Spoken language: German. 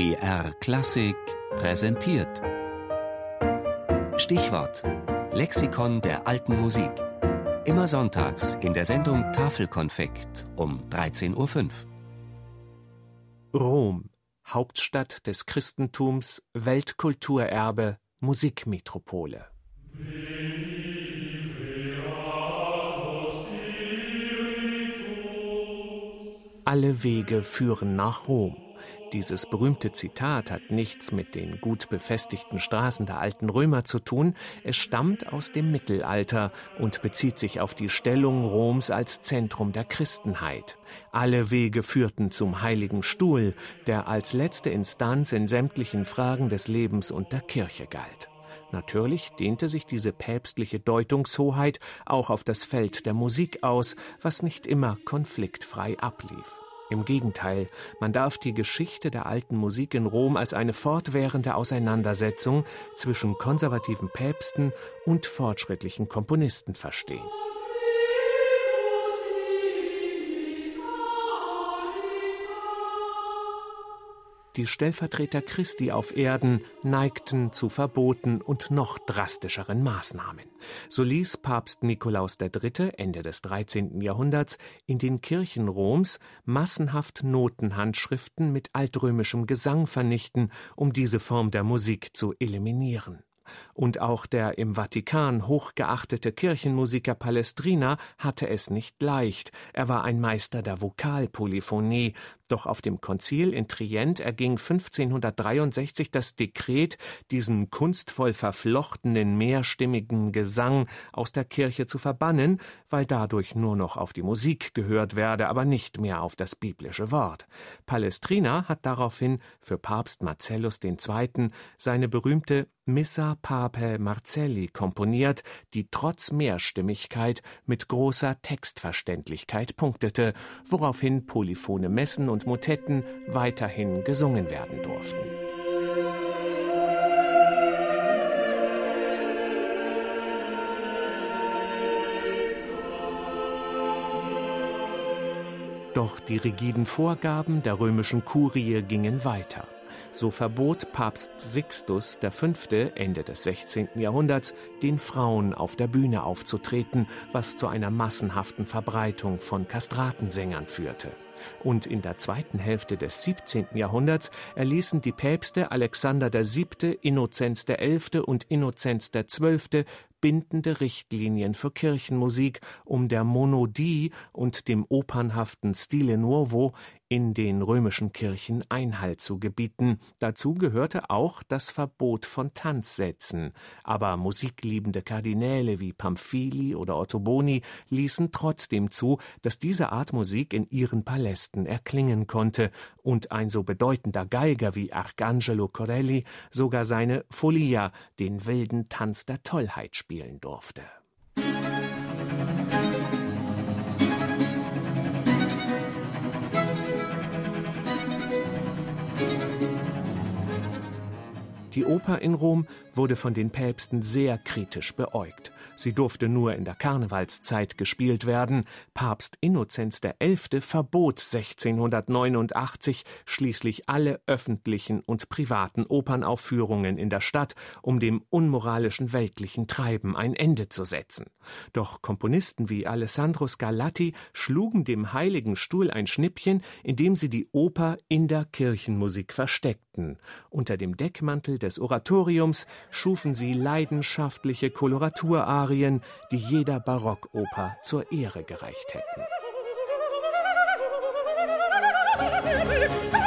BR Klassik präsentiert. Stichwort: Lexikon der alten Musik. Immer sonntags in der Sendung Tafelkonfekt um 13.05 Uhr. Rom, Hauptstadt des Christentums, Weltkulturerbe, Musikmetropole. Alle Wege führen nach Rom. Dieses berühmte Zitat hat nichts mit den gut befestigten Straßen der alten Römer zu tun, es stammt aus dem Mittelalter und bezieht sich auf die Stellung Roms als Zentrum der Christenheit. Alle Wege führten zum Heiligen Stuhl, der als letzte Instanz in sämtlichen Fragen des Lebens und der Kirche galt. Natürlich dehnte sich diese päpstliche Deutungshoheit auch auf das Feld der Musik aus, was nicht immer konfliktfrei ablief. Im Gegenteil, man darf die Geschichte der alten Musik in Rom als eine fortwährende Auseinandersetzung zwischen konservativen Päpsten und fortschrittlichen Komponisten verstehen. Die Stellvertreter Christi auf Erden neigten zu Verboten und noch drastischeren Maßnahmen. So ließ Papst Nikolaus III. Ende des 13. Jahrhunderts in den Kirchen Roms massenhaft Notenhandschriften mit altrömischem Gesang vernichten, um diese Form der Musik zu eliminieren. Und auch der im Vatikan hochgeachtete Kirchenmusiker Palestrina hatte es nicht leicht. Er war ein Meister der Vokalpolyphonie, doch auf dem Konzil in Trient erging 1563 das Dekret, diesen kunstvoll verflochtenen mehrstimmigen Gesang aus der Kirche zu verbannen, weil dadurch nur noch auf die Musik gehört werde, aber nicht mehr auf das biblische Wort. Palestrina hat daraufhin für Papst Marcellus II. seine berühmte Missa Papae Marcelli komponiert, die trotz Mehrstimmigkeit mit großer Textverständlichkeit punktete, woraufhin polyphone Messen und Motetten weiterhin gesungen werden durften. Doch die rigiden Vorgaben der römischen Kurie gingen weiter. So verbot Papst Sixtus V. Ende des 16. Jahrhunderts den Frauen auf der Bühne aufzutreten, was zu einer massenhaften Verbreitung von Kastratensängern führte. Und in der zweiten Hälfte des 17. Jahrhunderts erließen die Päpste Alexander VII., Innozenz XI. und Innozenz XII bindende Richtlinien für Kirchenmusik, um der Monodie und dem opernhaften Stile Nuovo in den römischen Kirchen Einhalt zu gebieten. Dazu gehörte auch das Verbot von Tanzsätzen. Aber musikliebende Kardinäle wie Pamphili oder Ottoboni ließen trotzdem zu, dass diese Art Musik in ihren Palästen erklingen konnte und ein so bedeutender Geiger wie Arcangelo Corelli sogar seine Folia, den wilden Tanz der Tollheit, spielen durfte. Die Oper in Rom wurde von den Päpsten sehr kritisch beäugt. Sie durfte nur in der Karnevalszeit gespielt werden. Papst Innozenz XI. verbot 1689 schließlich alle öffentlichen und privaten Opernaufführungen in der Stadt, um dem unmoralischen weltlichen Treiben ein Ende zu setzen. Doch Komponisten wie Alessandro Scarlatti schlugen dem Heiligen Stuhl ein Schnippchen, indem sie die Oper in der Kirchenmusik versteckten. Unter dem Deckmantel des Oratoriums schufen sie leidenschaftliche Koloraturarien Arien, die jeder Barockoper zur Ehre gereicht hätten.